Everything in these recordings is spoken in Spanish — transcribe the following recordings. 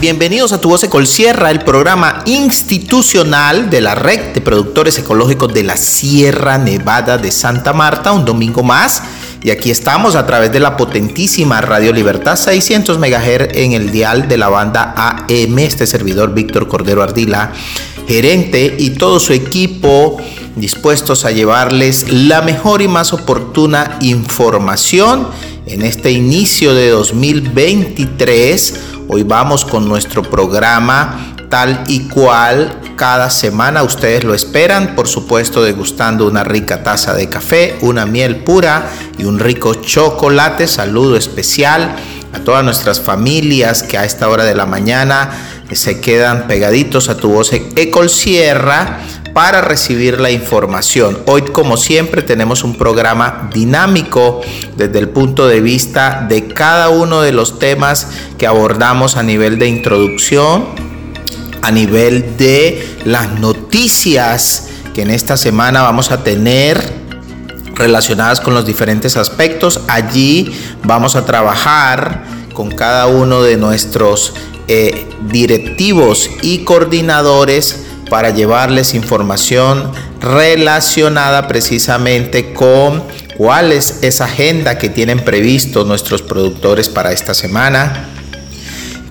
Bienvenidos a Tu Voz Ecolsierra, el programa institucional de la Red de Productores Ecológicos de la Sierra Nevada de Santa Marta, un domingo más. Y aquí estamos a través de la potentísima Radio Libertad 600 MHz en el dial de la banda AM, este servidor Víctor Cordero Ardila, gerente y todo su equipo dispuestos a llevarles la mejor y más oportuna información en este inicio de 2023. Hoy vamos con nuestro programa tal y cual cada semana ustedes lo esperan, por supuesto degustando una rica taza de café, una miel pura y un rico chocolate. Saludo especial a todas nuestras familias que a esta hora de la mañana se quedan pegaditos a tu voz Ecol Sierra para recibir la información. Hoy, como siempre, tenemos un programa dinámico desde el punto de vista de cada uno de los temas que abordamos a nivel de introducción, a nivel de las noticias que en esta semana vamos a tener relacionadas con los diferentes aspectos. Allí vamos a trabajar con cada uno de nuestros eh, directivos y coordinadores para llevarles información relacionada precisamente con cuál es esa agenda que tienen previsto nuestros productores para esta semana.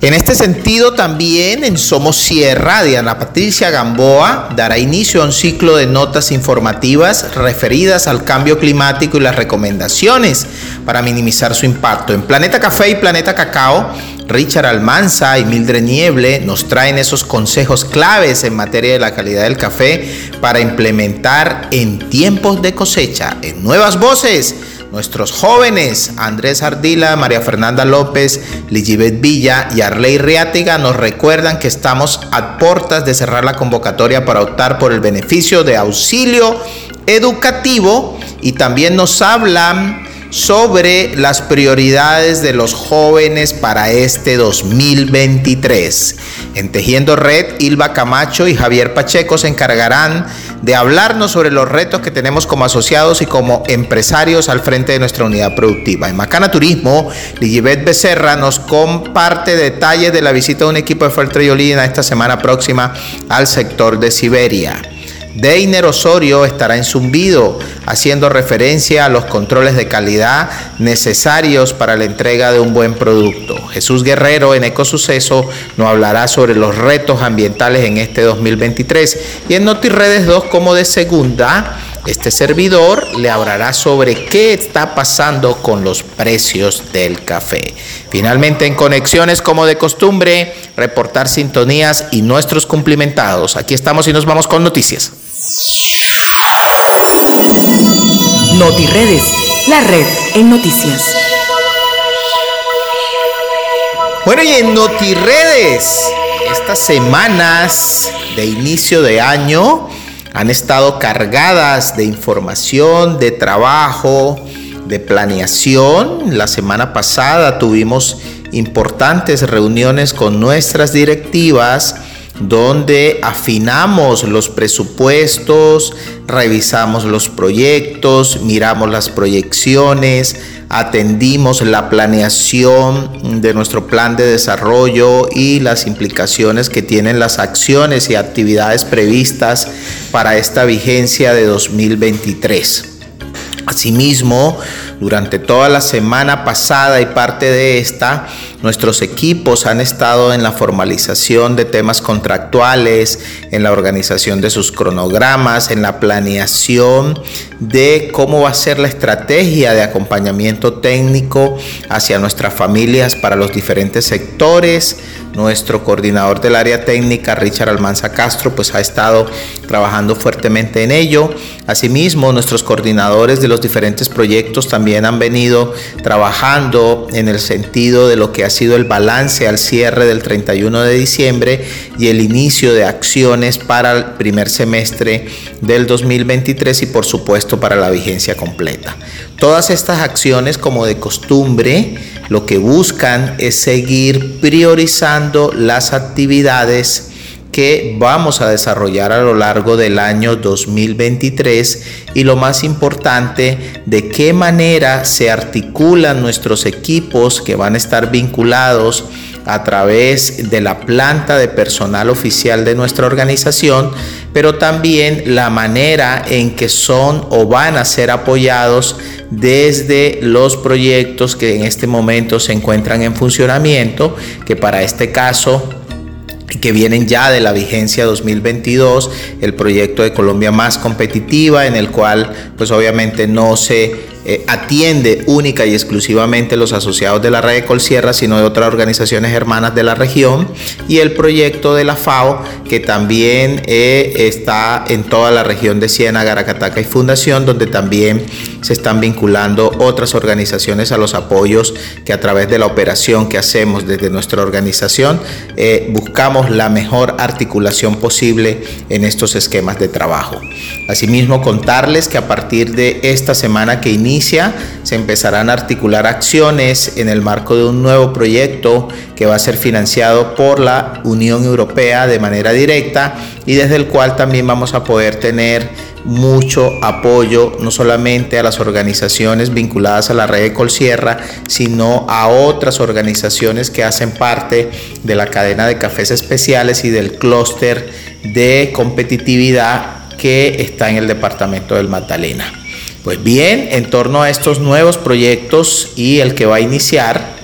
En este sentido, también en Somos Sierra, Diana Patricia Gamboa dará inicio a un ciclo de notas informativas referidas al cambio climático y las recomendaciones para minimizar su impacto. En Planeta Café y Planeta Cacao Richard Almanza y Mildred Nieble nos traen esos consejos claves en materia de la calidad del café para implementar en tiempos de cosecha, en nuevas voces. Nuestros jóvenes, Andrés Ardila, María Fernanda López, Ligibet Villa y Arley Riátiga, nos recuerdan que estamos a puertas de cerrar la convocatoria para optar por el beneficio de auxilio educativo y también nos hablan sobre las prioridades de los jóvenes para este 2023. En Tejiendo Red, Ilva Camacho y Javier Pacheco se encargarán de hablarnos sobre los retos que tenemos como asociados y como empresarios al frente de nuestra unidad productiva. En Macana Turismo, Ligibet Becerra nos comparte detalles de la visita de un equipo de Fuerte Yolina esta semana próxima al sector de Siberia. Deiner Osorio estará en Zumbido, haciendo referencia a los controles de calidad necesarios para la entrega de un buen producto. Jesús Guerrero en Ecosuceso nos hablará sobre los retos ambientales en este 2023 y en NotiRedes 2 como de segunda. Este servidor le hablará sobre qué está pasando con los precios del café. Finalmente, en conexiones como de costumbre, reportar sintonías y nuestros cumplimentados. Aquí estamos y nos vamos con noticias. NotiRedes, la red en noticias. Bueno, y en NotiRedes, estas semanas de inicio de año han estado cargadas de información, de trabajo, de planeación. La semana pasada tuvimos importantes reuniones con nuestras directivas donde afinamos los presupuestos, revisamos los proyectos, miramos las proyecciones, atendimos la planeación de nuestro plan de desarrollo y las implicaciones que tienen las acciones y actividades previstas para esta vigencia de 2023. Asimismo, durante toda la semana pasada y parte de esta, nuestros equipos han estado en la formalización de temas contractuales, en la organización de sus cronogramas, en la planeación de cómo va a ser la estrategia de acompañamiento técnico hacia nuestras familias para los diferentes sectores. Nuestro coordinador del área técnica, Richard Almanza Castro, pues ha estado trabajando fuertemente en ello. Asimismo, nuestros coordinadores de los diferentes proyectos también han venido trabajando en el sentido de lo que ha sido el balance al cierre del 31 de diciembre y el inicio de acciones para el primer semestre del 2023 y por supuesto para la vigencia completa. Todas estas acciones, como de costumbre, lo que buscan es seguir priorizando las actividades que vamos a desarrollar a lo largo del año 2023 y lo más importante, de qué manera se articulan nuestros equipos que van a estar vinculados a través de la planta de personal oficial de nuestra organización, pero también la manera en que son o van a ser apoyados desde los proyectos que en este momento se encuentran en funcionamiento, que para este caso que vienen ya de la vigencia 2022, el proyecto de Colombia más competitiva, en el cual pues obviamente no se eh, atiende única y exclusivamente los asociados de la red de Colsierra, sino de otras organizaciones hermanas de la región, y el proyecto de la FAO, que también eh, está en toda la región de Siena, Garacataca y Fundación, donde también se están vinculando otras organizaciones a los apoyos que a través de la operación que hacemos desde nuestra organización eh, buscamos la mejor articulación posible en estos esquemas de trabajo. Asimismo, contarles que a partir de esta semana que inicia, se empezarán a articular acciones en el marco de un nuevo proyecto que va a ser financiado por la Unión Europea de manera directa y desde el cual también vamos a poder tener mucho apoyo no solamente a las organizaciones vinculadas a la red de Colsierra, sino a otras organizaciones que hacen parte de la cadena de cafés especiales y del clúster de competitividad que está en el departamento del Magdalena. Pues bien, en torno a estos nuevos proyectos y el que va a iniciar,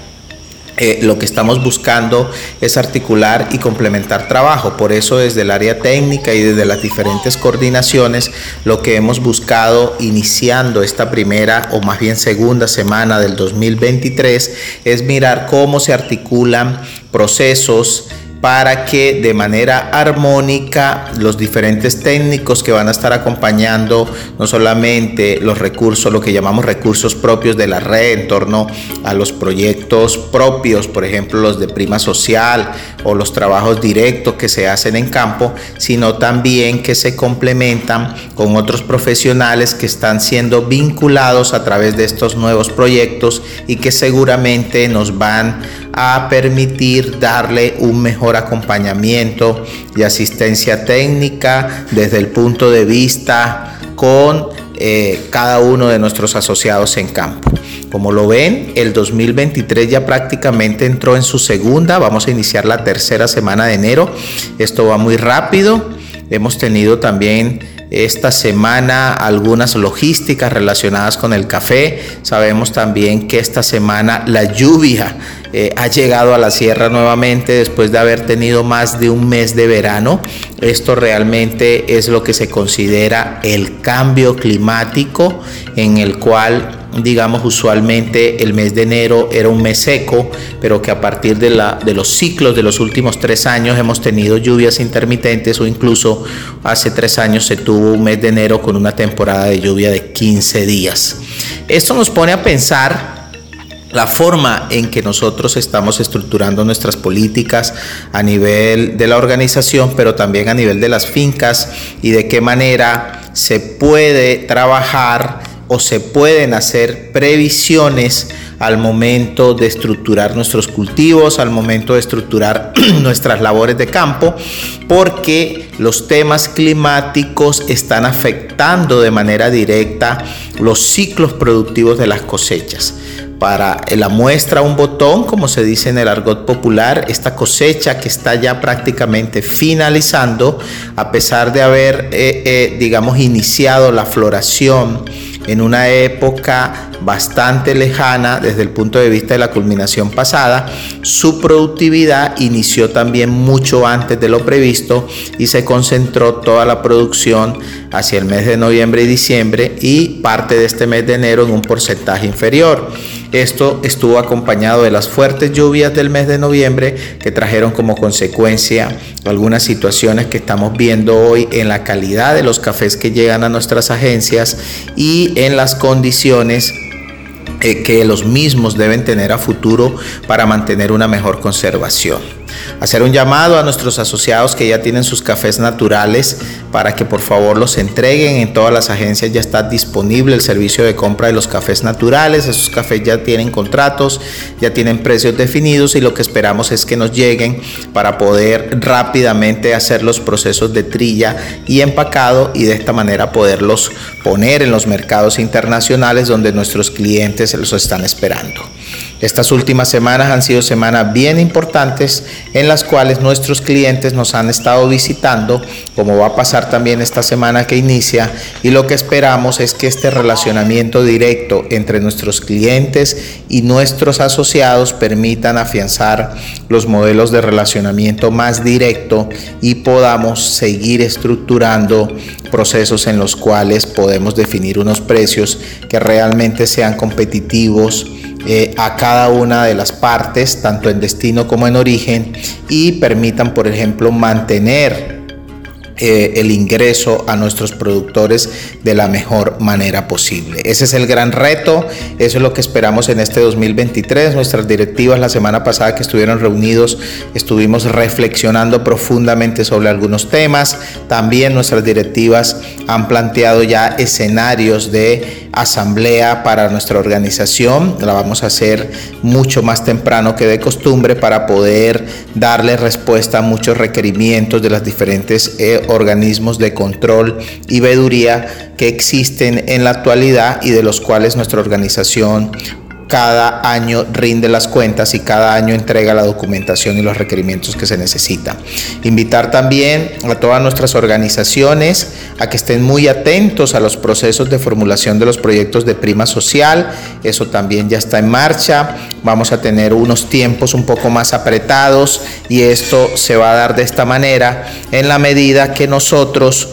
eh, lo que estamos buscando es articular y complementar trabajo. Por eso desde el área técnica y desde las diferentes coordinaciones, lo que hemos buscado iniciando esta primera o más bien segunda semana del 2023 es mirar cómo se articulan procesos, para que de manera armónica los diferentes técnicos que van a estar acompañando no solamente los recursos, lo que llamamos recursos propios de la red en torno a los proyectos propios, por ejemplo los de prima social o los trabajos directos que se hacen en campo, sino también que se complementan con otros profesionales que están siendo vinculados a través de estos nuevos proyectos y que seguramente nos van a permitir darle un mejor acompañamiento y asistencia técnica desde el punto de vista con eh, cada uno de nuestros asociados en campo. Como lo ven, el 2023 ya prácticamente entró en su segunda, vamos a iniciar la tercera semana de enero. Esto va muy rápido. Hemos tenido también esta semana algunas logísticas relacionadas con el café. Sabemos también que esta semana la lluvia eh, ha llegado a la sierra nuevamente después de haber tenido más de un mes de verano. Esto realmente es lo que se considera el cambio climático en el cual digamos, usualmente el mes de enero era un mes seco, pero que a partir de, la, de los ciclos de los últimos tres años hemos tenido lluvias intermitentes o incluso hace tres años se tuvo un mes de enero con una temporada de lluvia de 15 días. Esto nos pone a pensar la forma en que nosotros estamos estructurando nuestras políticas a nivel de la organización, pero también a nivel de las fincas y de qué manera se puede trabajar o se pueden hacer previsiones al momento de estructurar nuestros cultivos, al momento de estructurar nuestras labores de campo, porque los temas climáticos están afectando de manera directa los ciclos productivos de las cosechas. Para la muestra un botón, como se dice en el argot popular, esta cosecha que está ya prácticamente finalizando, a pesar de haber, eh, eh, digamos, iniciado la floración, en una época bastante lejana desde el punto de vista de la culminación pasada, su productividad inició también mucho antes de lo previsto y se concentró toda la producción hacia el mes de noviembre y diciembre y parte de este mes de enero en un porcentaje inferior. Esto estuvo acompañado de las fuertes lluvias del mes de noviembre que trajeron como consecuencia algunas situaciones que estamos viendo hoy en la calidad de los cafés que llegan a nuestras agencias y en las condiciones eh, que los mismos deben tener a futuro para mantener una mejor conservación. Hacer un llamado a nuestros asociados que ya tienen sus cafés naturales para que por favor los entreguen. En todas las agencias ya está disponible el servicio de compra de los cafés naturales. Esos cafés ya tienen contratos, ya tienen precios definidos y lo que esperamos es que nos lleguen para poder rápidamente hacer los procesos de trilla y empacado y de esta manera poderlos poner en los mercados internacionales donde nuestros clientes los están esperando. Estas últimas semanas han sido semanas bien importantes en las cuales nuestros clientes nos han estado visitando, como va a pasar también esta semana que inicia, y lo que esperamos es que este relacionamiento directo entre nuestros clientes y nuestros asociados permitan afianzar los modelos de relacionamiento más directo y podamos seguir estructurando procesos en los cuales podemos definir unos precios que realmente sean competitivos eh, a cada una de las partes, tanto en destino como en origen, y permitan, por ejemplo, mantener eh, el ingreso a nuestros productores de la mejor manera posible. Ese es el gran reto, eso es lo que esperamos en este 2023. Nuestras directivas la semana pasada que estuvieron reunidos estuvimos reflexionando profundamente sobre algunos temas. También nuestras directivas han planteado ya escenarios de asamblea para nuestra organización. La vamos a hacer mucho más temprano que de costumbre para poder darle respuesta a muchos requerimientos de las diferentes eh, organismos de control y veeduría que existen en la actualidad y de los cuales nuestra organización cada año rinde las cuentas y cada año entrega la documentación y los requerimientos que se necesitan. Invitar también a todas nuestras organizaciones a que estén muy atentos a los procesos de formulación de los proyectos de prima social. Eso también ya está en marcha. Vamos a tener unos tiempos un poco más apretados y esto se va a dar de esta manera en la medida que nosotros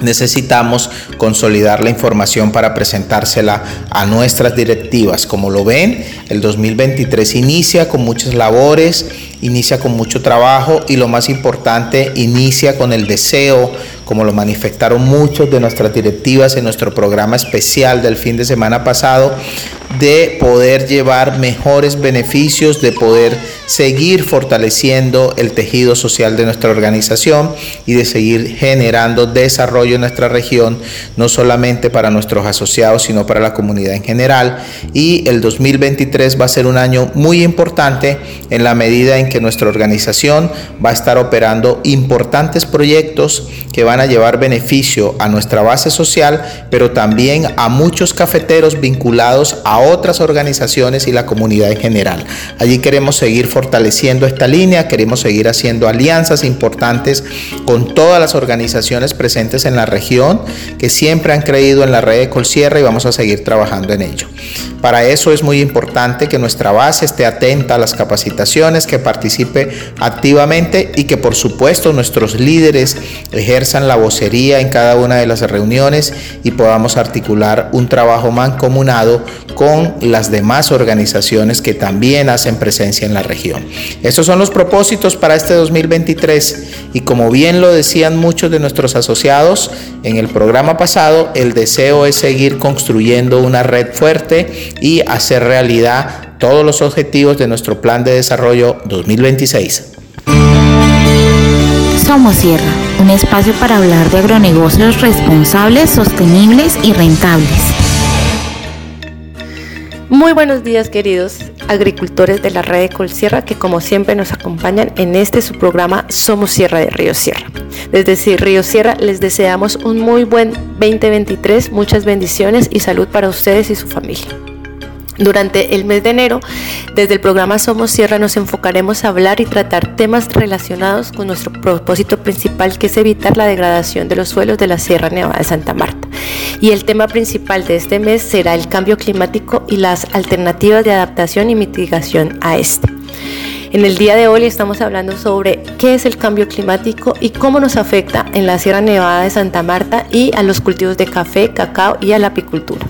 necesitamos consolidar la información para presentársela a nuestras directivas. Como lo ven, el 2023 inicia con muchas labores, inicia con mucho trabajo y lo más importante, inicia con el deseo, como lo manifestaron muchos de nuestras directivas en nuestro programa especial del fin de semana pasado, de poder llevar mejores beneficios, de poder seguir fortaleciendo el tejido social de nuestra organización y de seguir generando desarrollo en nuestra región, no solamente para nuestros asociados, sino para la comunidad en general. Y el 2023 va a ser un año muy importante en la medida en que nuestra organización va a estar operando importantes proyectos que van a llevar beneficio a nuestra base social, pero también a muchos cafeteros vinculados a otras organizaciones y la comunidad en general. Allí queremos seguir fortaleciendo esta línea, queremos seguir haciendo alianzas importantes con todas las organizaciones presentes en la región que siempre han creído en la red de Colsierra y vamos a seguir trabajando en ello. Para eso es muy importante que nuestra base esté atenta a las capacitaciones, que participe activamente y que por supuesto nuestros líderes ejerzan la vocería en cada una de las reuniones y podamos articular un trabajo mancomunado con las demás organizaciones que también hacen presencia en la región. Estos son los propósitos para este 2023 y como bien lo decían muchos de nuestros asociados en el programa pasado, el deseo es seguir construyendo una red fuerte y hacer realidad todos los objetivos de nuestro plan de desarrollo 2026. Somos Sierra, un espacio para hablar de agronegocios responsables, sostenibles y rentables. Muy buenos días queridos agricultores de la red de Colsierra que como siempre nos acompañan en este su programa Somos Sierra de Río Sierra. Desde Río Sierra les deseamos un muy buen 2023, muchas bendiciones y salud para ustedes y su familia. Durante el mes de enero, desde el programa Somos Sierra nos enfocaremos a hablar y tratar temas relacionados con nuestro propósito principal que es evitar la degradación de los suelos de la Sierra Nevada de Santa Marta. Y el tema principal de este mes será el cambio climático y las alternativas de adaptación y mitigación a este. En el día de hoy estamos hablando sobre qué es el cambio climático y cómo nos afecta en la Sierra Nevada de Santa Marta y a los cultivos de café, cacao y a la apicultura.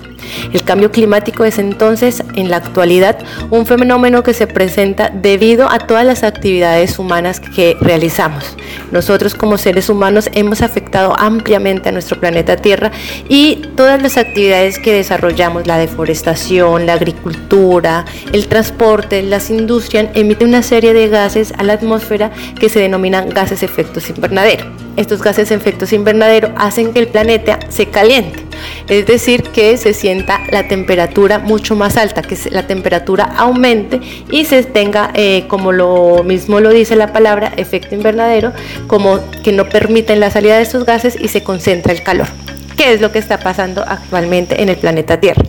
El cambio climático es entonces, en la actualidad, un fenómeno que se presenta debido a todas las actividades humanas que realizamos. Nosotros como seres humanos hemos afectado ampliamente a nuestro planeta Tierra y todas las actividades que desarrollamos, la deforestación, la agricultura, el transporte, las industrias, emiten una serie de gases a la atmósfera que se denominan gases efectos invernadero. Estos gases efectos invernadero hacen que el planeta se caliente, es decir, que se sienta la temperatura mucho más alta, que la temperatura aumente y se tenga, eh, como lo mismo lo dice la palabra, efecto invernadero, como que no permiten la salida de estos gases y se concentra el calor qué es lo que está pasando actualmente en el planeta Tierra.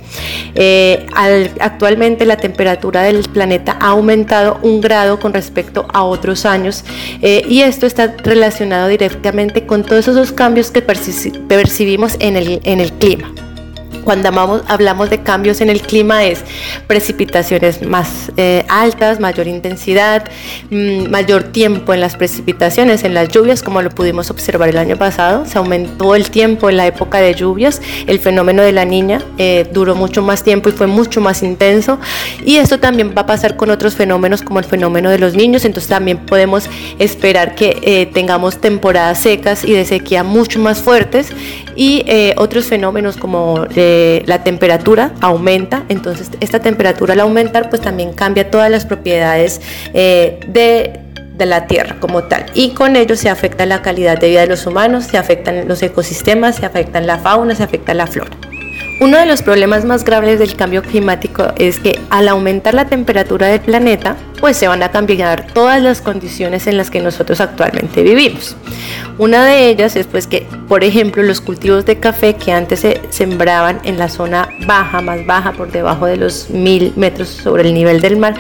Eh, actualmente la temperatura del planeta ha aumentado un grado con respecto a otros años eh, y esto está relacionado directamente con todos esos cambios que percibimos en el, en el clima. Cuando hablamos de cambios en el clima es precipitaciones más eh, altas, mayor intensidad, mm, mayor tiempo en las precipitaciones, en las lluvias, como lo pudimos observar el año pasado. Se aumentó el tiempo en la época de lluvias. El fenómeno de la niña eh, duró mucho más tiempo y fue mucho más intenso. Y esto también va a pasar con otros fenómenos como el fenómeno de los niños. Entonces también podemos esperar que eh, tengamos temporadas secas y de sequía mucho más fuertes y otros fenómenos como la temperatura aumenta, entonces esta temperatura al aumentar pues también cambia todas las propiedades eh, de de la tierra como tal y con ello se afecta la calidad de vida de los humanos, se afectan los ecosistemas, se afectan la fauna, se afecta la flora. Uno de los problemas más graves del cambio climático es que al aumentar la temperatura del planeta, pues se van a cambiar todas las condiciones en las que nosotros actualmente vivimos. Una de ellas es pues que, por ejemplo, los cultivos de café que antes se sembraban en la zona baja, más baja, por debajo de los mil metros sobre el nivel del mar,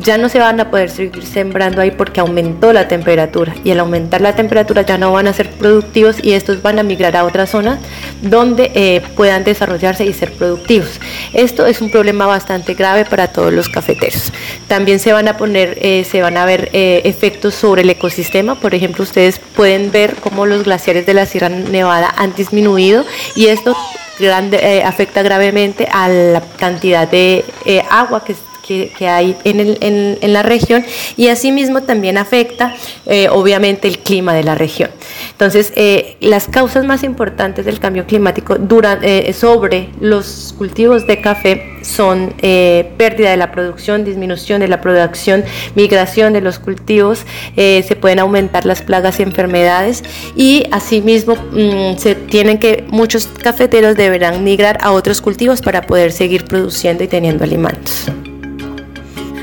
ya no se van a poder seguir sembrando ahí porque aumentó la temperatura y al aumentar la temperatura ya no van a ser productivos y estos van a migrar a otras zonas donde eh, puedan desarrollarse y ser productivos. Esto es un problema bastante grave para todos los cafeteros. También se van a poner, eh, se van a ver eh, efectos sobre el ecosistema. Por ejemplo, ustedes pueden ver cómo los glaciares de la Sierra Nevada han disminuido y esto grande, afecta gravemente a la cantidad de agua que que, hay en, la región y asimismo también afecta eh, obviamente el clima de la región. Entonces, eh, las causas más importantes del cambio climático eh, sobre los cultivos de café son pérdida de la producción, disminución de la producción, migración de los cultivos, se pueden aumentar las plagas y enfermedades y asimismo mm, se tienen que muchos cafeteros deberán migrar a otros cultivos para poder seguir produciendo y teniendo alimentos.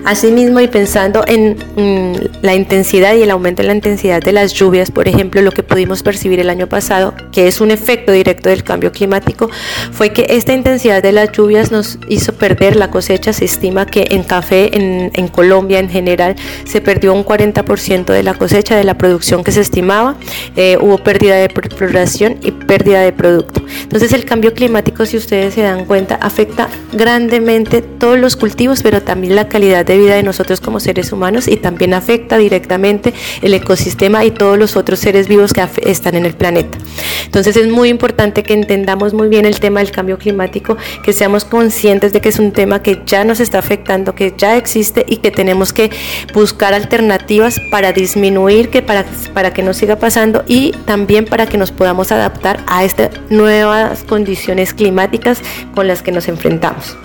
Asimismo, y pensando en mm, la intensidad y el aumento en la intensidad de las lluvias, por ejemplo, lo que pudimos percibir el año pasado, que es un efecto directo del cambio climático, fue que esta intensidad de las lluvias nos hizo perder la cosecha. Se estima que en café en, Colombia en general se perdió un 40% de la cosecha de la producción que se estimaba. Eh, hubo pérdida de floración y pérdida de producto. Entonces el cambio climático, si ustedes se dan cuenta, afecta grandemente todos los cultivos, pero también la calidad de vida de nosotros como seres humanos y también afecta directamente el ecosistema y todos los otros seres vivos que están en el planeta. Entonces es muy importante que entendamos muy bien el tema del cambio climático, que seamos conscientes de que es un tema que ya nos está afectando, que ya existe y que tenemos que buscar alternativas para disminuir, que para, para que no siga pasando y también para que nos podamos adaptar a estas nuevas condiciones climáticas con las que nos enfrentamos.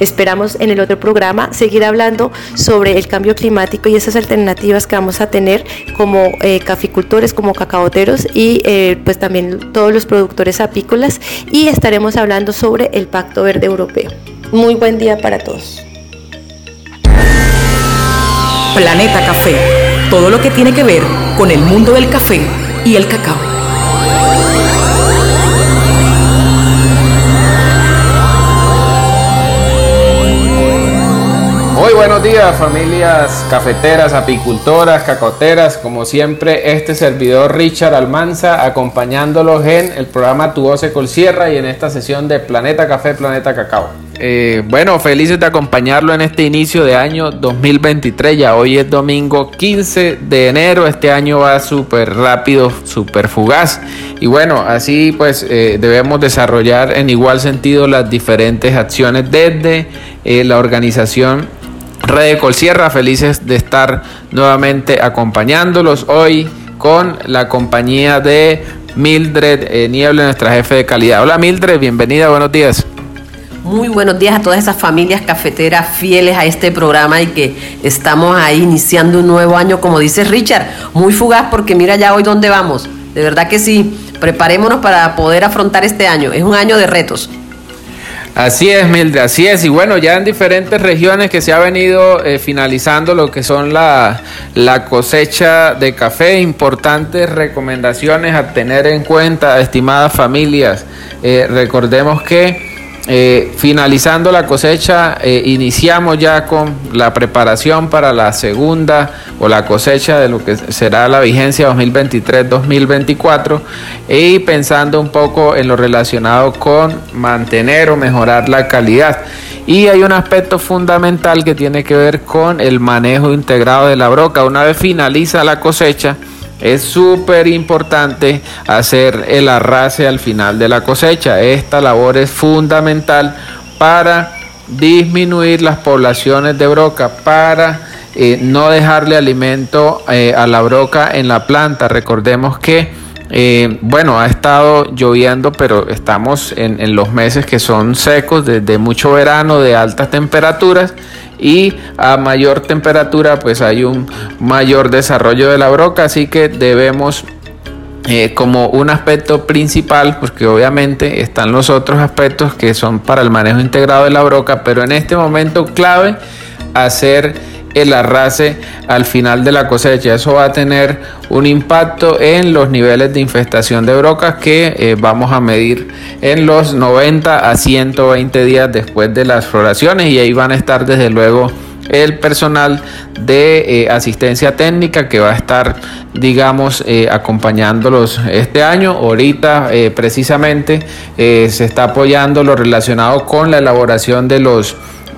Esperamos en el otro programa seguir hablando sobre el cambio climático y esas alternativas que vamos a tener como eh, caficultores, como cacaoteros y eh, pues también todos los productores apícolas y estaremos hablando sobre el Pacto Verde Europeo. Muy buen día para todos. Planeta Café, todo lo que tiene que ver con el mundo del café y el cacao. Buenos días familias cafeteras, apicultoras, cacoteras, como siempre este servidor Richard Almanza acompañándolos en el programa Tu Voz Col Sierra y en esta sesión de Planeta Café, Planeta Cacao. Eh, bueno, felices de acompañarlo en este inicio de año 2023. Ya hoy es domingo 15 de enero. Este año va súper rápido, súper fugaz. Y bueno, así pues eh, debemos desarrollar en igual sentido las diferentes acciones desde eh, la organización Red Colsierra. Felices de estar nuevamente acompañándolos hoy con la compañía de Mildred Niebla, nuestra jefe de calidad. Hola Mildred, bienvenida, buenos días. Muy buenos días a todas esas familias cafeteras fieles a este programa y que estamos ahí iniciando un nuevo año, como dice Richard, muy fugaz porque mira ya hoy dónde vamos. De verdad que sí, preparémonos para poder afrontar este año. Es un año de retos. Así es, Mildred, así es. Y bueno, ya en diferentes regiones que se ha venido eh, finalizando lo que son la, la, cosecha de café, importantes recomendaciones a tener en cuenta, estimadas familias. Eh, recordemos que eh, finalizando la cosecha, eh, iniciamos ya con la preparación para la segunda o la cosecha de lo que será la vigencia 2023-2024 y pensando un poco en lo relacionado con mantener o mejorar la calidad. Y hay un aspecto fundamental que tiene que ver con el manejo integrado de la broca. Una vez finaliza la cosecha, es súper importante hacer el arrase al final de la cosecha. Esta labor es fundamental para disminuir las poblaciones de broca, para eh, no dejarle alimento eh, a la broca en la planta. Recordemos que, eh, bueno, ha estado lloviendo, pero estamos en, los meses que son secos, desde mucho verano, de altas temperaturas y a mayor temperatura pues hay un mayor desarrollo de la broca así que debemos eh, como un aspecto principal, porque obviamente están los otros aspectos que son para el manejo integrado de la broca, pero en este momento clave hacer el arrase al final de la cosecha. Eso va a tener un impacto en los niveles de infestación de brocas que eh, vamos a medir en los 90 a 120 días después de las floraciones y ahí van a estar desde luego el personal de eh, asistencia técnica que va a estar digamos eh, acompañándolos este año ahorita precisamente se está apoyando lo relacionado con la elaboración de los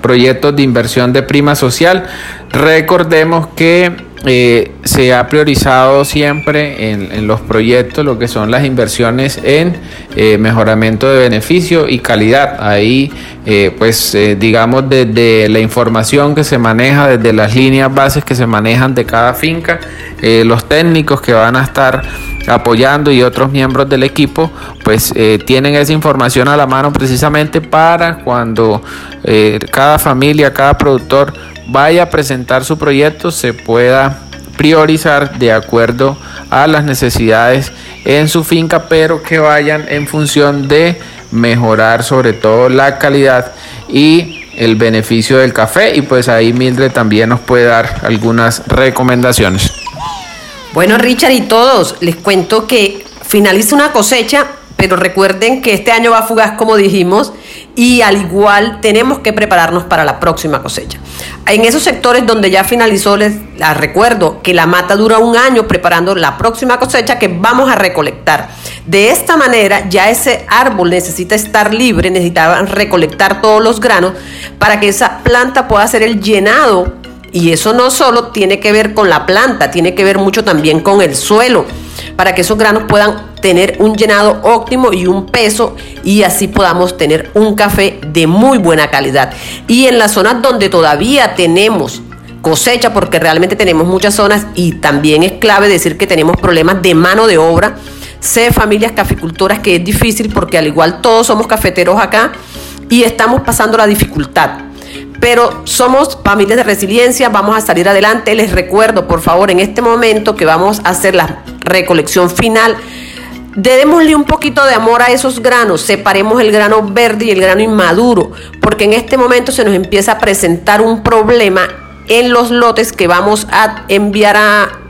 proyectos de inversión de prima social. Recordemos que eh, se ha priorizado siempre en, los proyectos lo que son las inversiones en eh, mejoramiento de beneficio y calidad. Ahí, eh, pues, digamos, desde la información que se maneja, desde las líneas bases que se manejan de cada finca, los técnicos que van a estar apoyando y otros miembros del equipo, pues tienen esa información a la mano precisamente para cuando cada familia, cada productor vaya a presentar su proyecto se pueda priorizar de acuerdo a las necesidades en su finca, pero que vayan en función de mejorar sobre todo la calidad y el beneficio del café y pues ahí Mildred también nos puede dar algunas recomendaciones. Bueno Richard y todos, les cuento que finaliza una cosecha, pero recuerden que este año va a fugaz como dijimos y al igual tenemos que prepararnos para la próxima cosecha. En esos sectores donde ya finalizó, les, recuerdo que la mata dura un año preparando la próxima cosecha que vamos a recolectar. De esta manera ya ese árbol necesita estar libre, necesitaba recolectar todos los granos para que esa planta pueda hacer el llenado. Y eso no solo tiene que ver con la planta, tiene que ver mucho también con el suelo para que esos granos puedan tener un llenado óptimo y un peso y así podamos tener un café de muy buena calidad. Y en las zonas donde todavía tenemos cosecha, porque realmente tenemos muchas zonas y también es clave decir que tenemos problemas de mano de obra. Sé familias caficultoras que es difícil porque al igual todos somos cafeteros acá y estamos pasando la dificultad pero somos familias de resiliencia, vamos a salir adelante. Les recuerdo, por favor, en este momento que vamos a hacer la recolección final, démosle un poquito de amor a esos granos, separemos el grano verde y el grano inmaduro, porque en este momento se nos empieza a presentar un problema en los lotes que vamos a enviar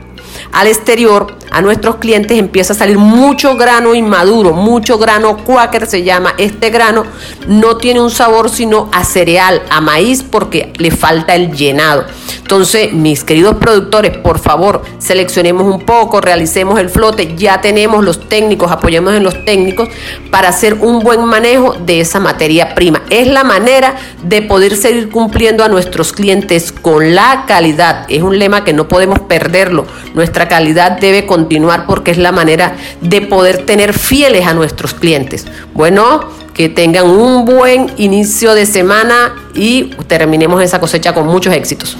al exterior a nuestros clientes empieza a salir mucho grano inmaduro, mucho grano quaker se llama este grano, no tiene un sabor sino a cereal, a maíz porque le falta el llenado. Entonces, mis queridos productores, por favor, seleccionemos un poco, realicemos el flote, ya tenemos los técnicos, apoyemos en los técnicos para hacer un buen manejo de esa materia prima. Es la manera de poder seguir cumpliendo a nuestros clientes con la calidad. Es un lema que no podemos perderlo. Nuestra calidad debe continuar porque es la manera de poder tener fieles a nuestros clientes. Bueno, que tengan un buen inicio de semana y terminemos esa cosecha con muchos éxitos.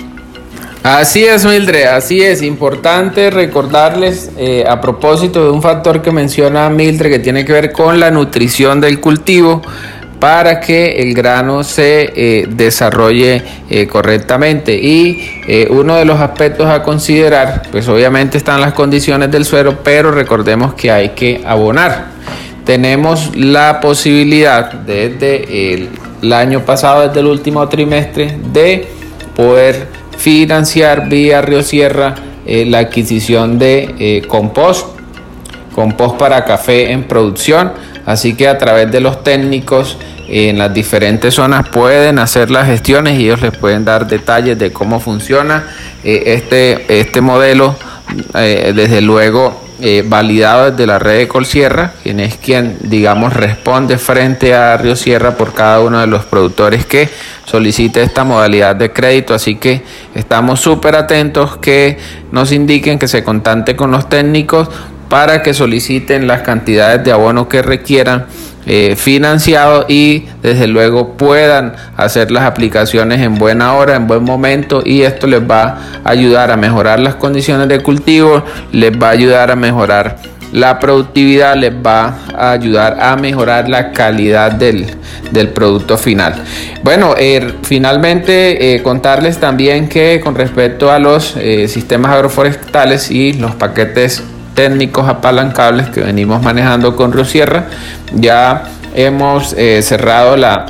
Así es, Mildred, así es. Importante recordarles eh, a propósito de un factor que menciona Mildred que tiene que ver con la nutrición del cultivo para que el grano se eh, desarrolle eh, correctamente. Y uno de los aspectos a considerar, pues obviamente están las condiciones del suelo, pero recordemos que hay que abonar. Tenemos la posibilidad desde el año pasado, desde el último trimestre, de poder financiar vía Río Sierra eh, la adquisición de eh, compost, compost para café en producción. Así que a través de los técnicos en las diferentes zonas pueden hacer las gestiones y ellos les pueden dar detalles de cómo funciona eh, este, este modelo. desde luego eh, validado desde la red de Colsierra, quien es quien, digamos, responde frente a Río Sierra por cada uno de los productores que solicite esta modalidad de crédito. Así que estamos súper atentos que nos indiquen que se contacte con los técnicos para que soliciten las cantidades de abono que requieran eh, financiado y desde luego puedan hacer las aplicaciones en buena hora, en buen momento y esto les va a ayudar a mejorar las condiciones de cultivo, les va a ayudar a mejorar la productividad, les va a ayudar a mejorar la calidad del, producto final. Bueno, eh, finalmente eh, contarles también que con respecto a los sistemas agroforestales y los paquetes técnicos apalancables que venimos manejando con Río Sierra. Ya hemos eh, cerrado la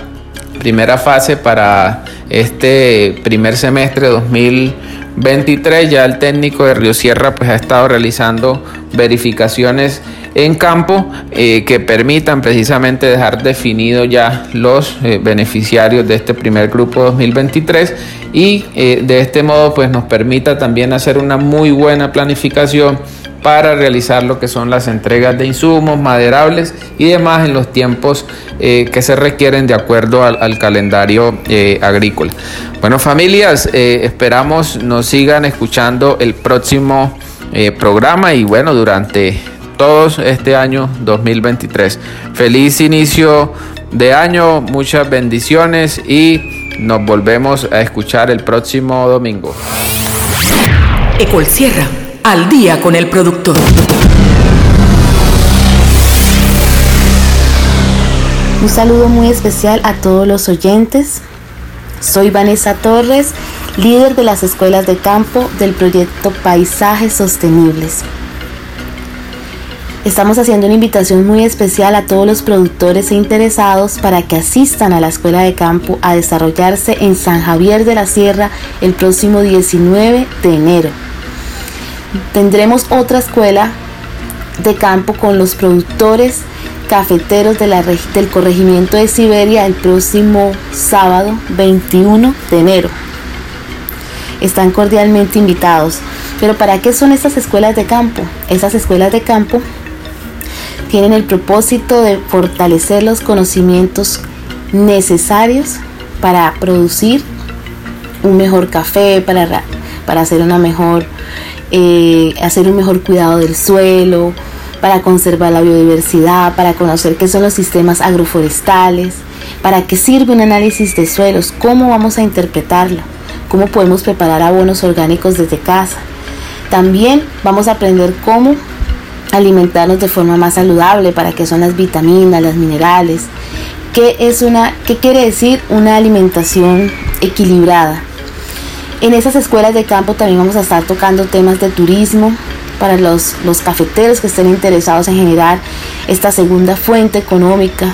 primera fase para este primer semestre de 2023. Ya el técnico de Río Sierra pues, ha estado realizando verificaciones en campo eh, que permitan precisamente dejar definido ya los eh, beneficiarios de este primer grupo 2023 y de este modo pues nos permita también hacer una muy buena planificación para realizar lo que son las entregas de insumos, maderables y demás en los tiempos eh, que se requieren de acuerdo al, calendario eh, agrícola. Bueno familias, eh, esperamos nos sigan escuchando el próximo programa y bueno, durante todo este año 2023. Feliz inicio de año, muchas bendiciones y nos volvemos a escuchar el próximo domingo. Ecol Sierra al día con el productor. Un saludo muy especial a todos los oyentes. Soy Vanessa Torres, líder de las escuelas de campo del proyecto Paisajes Sostenibles. Estamos haciendo una invitación muy especial a todos los productores e interesados para que asistan a la escuela de campo a desarrollarse en San Javier de la Sierra el próximo 19 de enero. Tendremos otra escuela de campo con los productores cafeteros del corregimiento de Siberia el próximo sábado 21 de enero. Están cordialmente invitados. Pero ¿para qué son estas escuelas de campo? Esas escuelas de campo tienen el propósito de fortalecer los conocimientos necesarios para producir un mejor café, para, para hacer una mejor eh, hacer un mejor cuidado del suelo, para conservar la biodiversidad, para conocer qué son los sistemas agroforestales, para qué sirve un análisis de suelos, cómo vamos a interpretarlo, cómo podemos preparar abonos orgánicos desde casa. También vamos a aprender cómo alimentarnos de forma más saludable, para qué son las vitaminas, las minerales, qué es una qué quiere decir una alimentación equilibrada en esas escuelas de campo también vamos a estar tocando temas de turismo para los, los cafeteros que estén interesados en generar esta segunda fuente económica,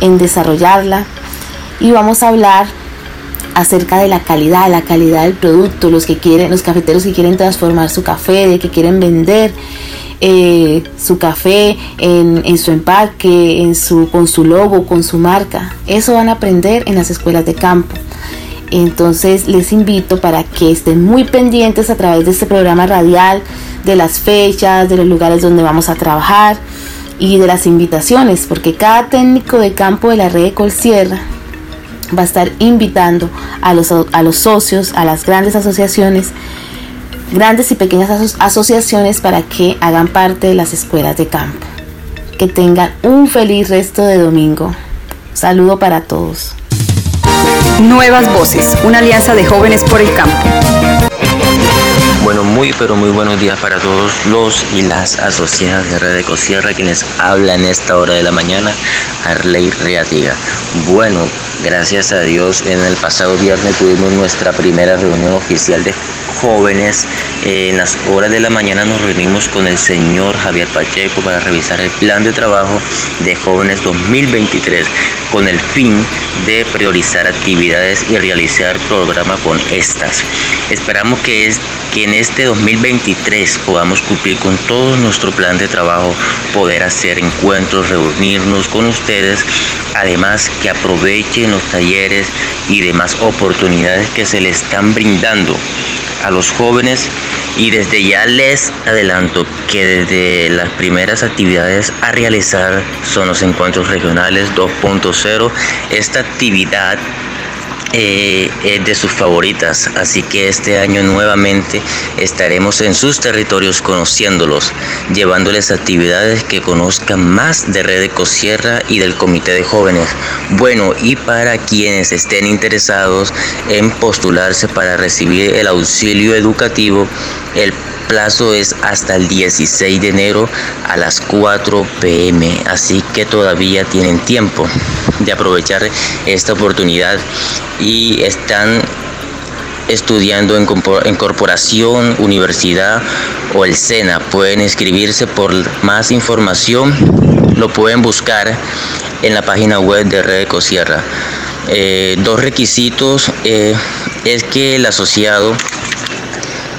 en desarrollarla. Y vamos a hablar acerca de la calidad, la calidad del producto, los que quieren, los cafeteros que quieren transformar su café, que quieren vender eh, su café en, su empaque, en su, con su logo, con su marca. Eso van a aprender en las escuelas de campo. Entonces les invito para que estén muy pendientes a través de este programa radial, de las fechas, de los lugares donde vamos a trabajar y de las invitaciones, porque cada técnico de campo de la red de Colsierra va a estar invitando a los, a los socios, a las grandes asociaciones, grandes y pequeñas asociaciones para que hagan parte de las escuelas de campo. Que tengan un feliz resto de domingo. Saludo para todos. Nuevas Voces, una alianza de jóvenes por el campo. Muy pero muy buenos días para todos los y las asociadas de Red de Cosierra, quienes hablan esta hora de la mañana, Arley Reatiga. Bueno, gracias a Dios, en el pasado viernes tuvimos nuestra primera reunión oficial de jóvenes. en las horas de la mañana nos reunimos con el señor Javier Pacheco para revisar el plan de trabajo de jóvenes 2023 con el fin de priorizar actividades y realizar programa con estas. Esperamos que, es, que en este 2023 podamos cumplir con todo nuestro plan de trabajo, poder hacer encuentros, reunirnos con ustedes, además que aprovechen los talleres y demás oportunidades que se les están brindando a los jóvenes y desde ya les adelanto que desde las primeras actividades a realizar son los encuentros regionales 2.0. Esta actividad eh, es de sus favoritas, así que este año nuevamente estaremos en sus territorios conociéndolos, llevándoles actividades que conozcan más de Red Ecosierra y del Comité de Jóvenes. Bueno, y para quienes estén interesados en postularse para recibir el auxilio educativo, el plazo es hasta el 16 de enero a las 4 pm, así que todavía tienen tiempo de aprovechar esta oportunidad y están estudiando en, corporación, universidad o el SENA. Pueden inscribirse por más información, lo pueden buscar en la página web de Red Ecosierra. Eh, dos requisitos eh, es que el asociado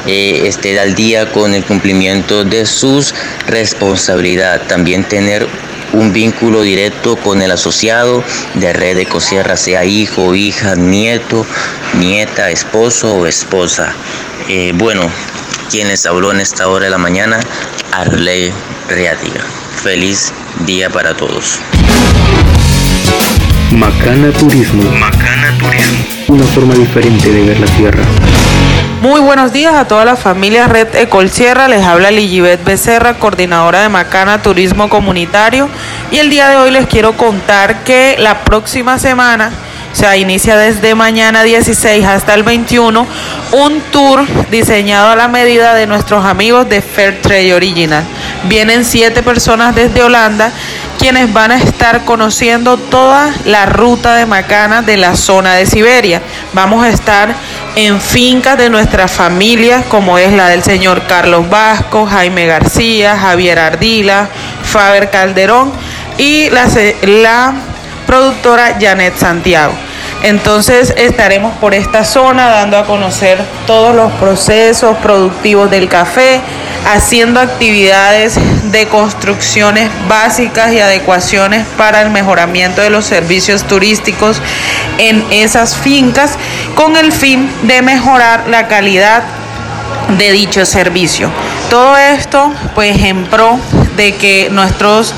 eh, esté al día con el cumplimiento de sus responsabilidades. También tener un vínculo directo con el asociado de Red de Cosierra, sea hijo, hija, nieto, nieta, esposo o esposa. Eh, bueno, quienes habló en esta hora de la mañana, Arley Reatiga. Feliz día para todos. Macana Turismo. Macana Turismo. Una forma diferente de ver la tierra. Muy buenos días a toda la familia Red Ecol Sierra. Les habla Ligibet Becerra, coordinadora de Macana Turismo Comunitario. Y el día de hoy les quiero contar que la próxima semana o sea, inicia desde mañana 16 hasta el 21 un tour diseñado a la medida de nuestros amigos de Fairtrade Original. Vienen siete personas desde Holanda quienes van a estar conociendo toda la ruta de macana de la zona de Siberia. Vamos a estar en fincas de nuestras familias, como es la del señor Carlos Vasco, Jaime García, Javier Ardila, Faber Calderón y la, la productora Janet Santiago. Entonces estaremos por esta zona dando a conocer todos los procesos productivos del café, haciendo actividades de construcciones básicas y adecuaciones para el mejoramiento de los servicios turísticos en esas fincas con el fin de mejorar la calidad de dicho servicio. Todo esto pues en pro de que nuestros